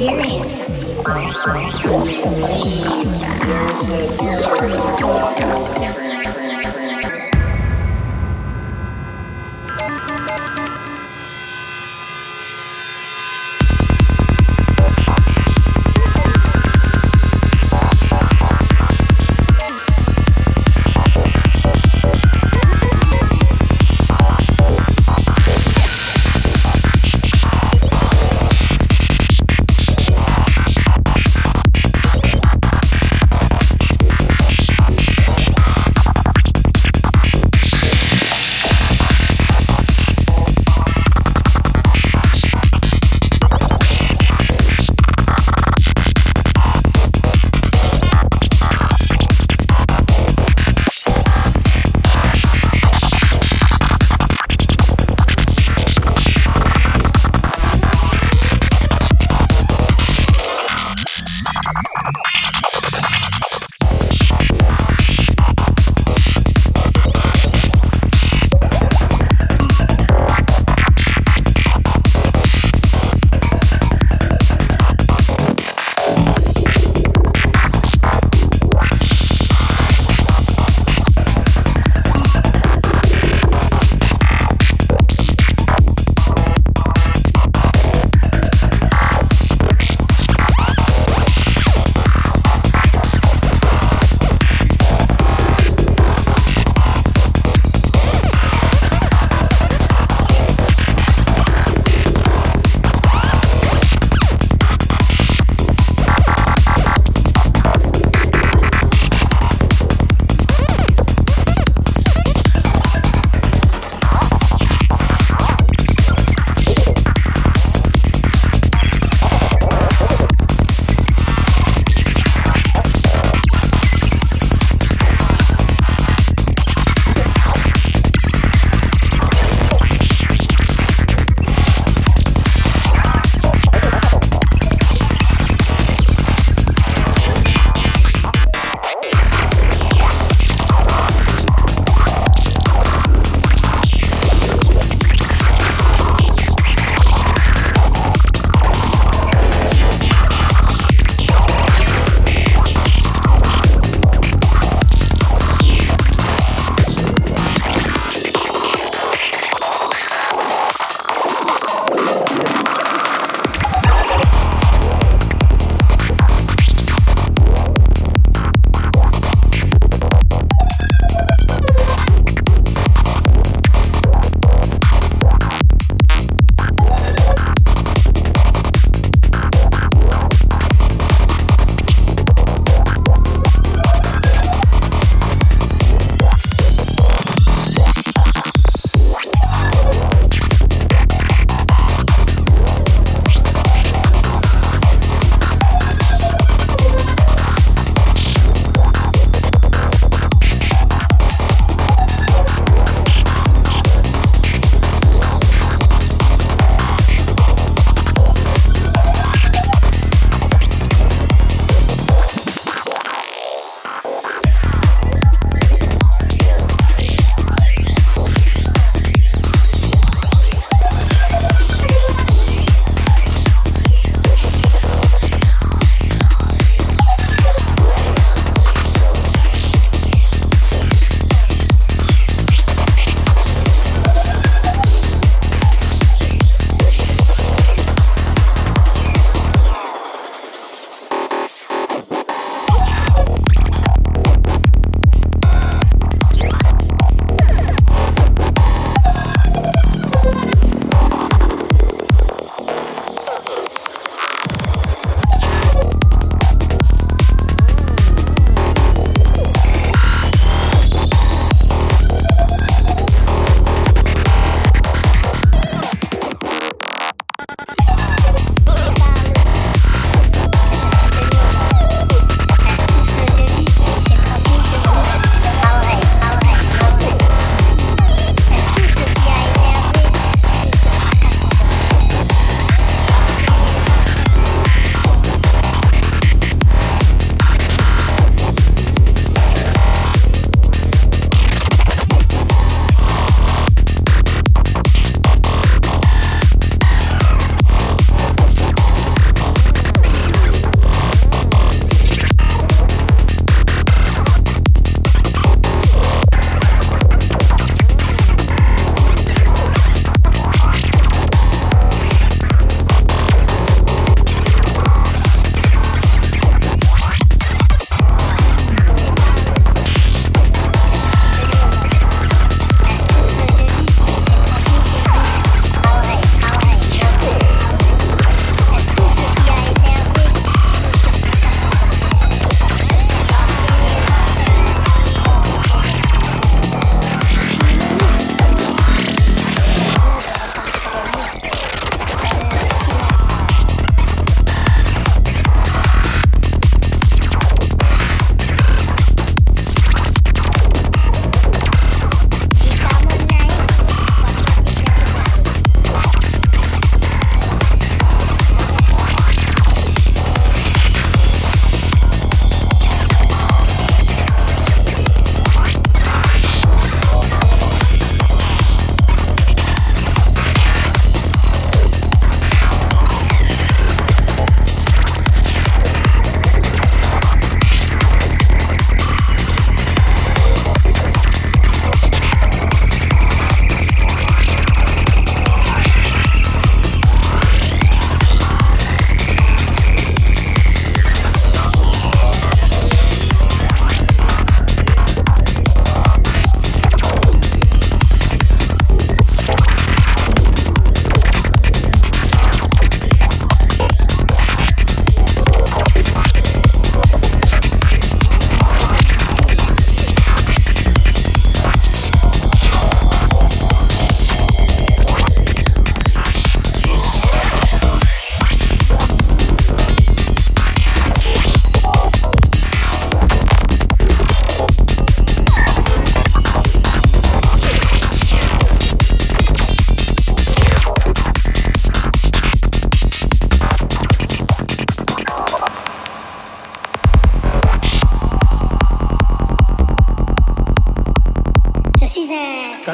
experience for people.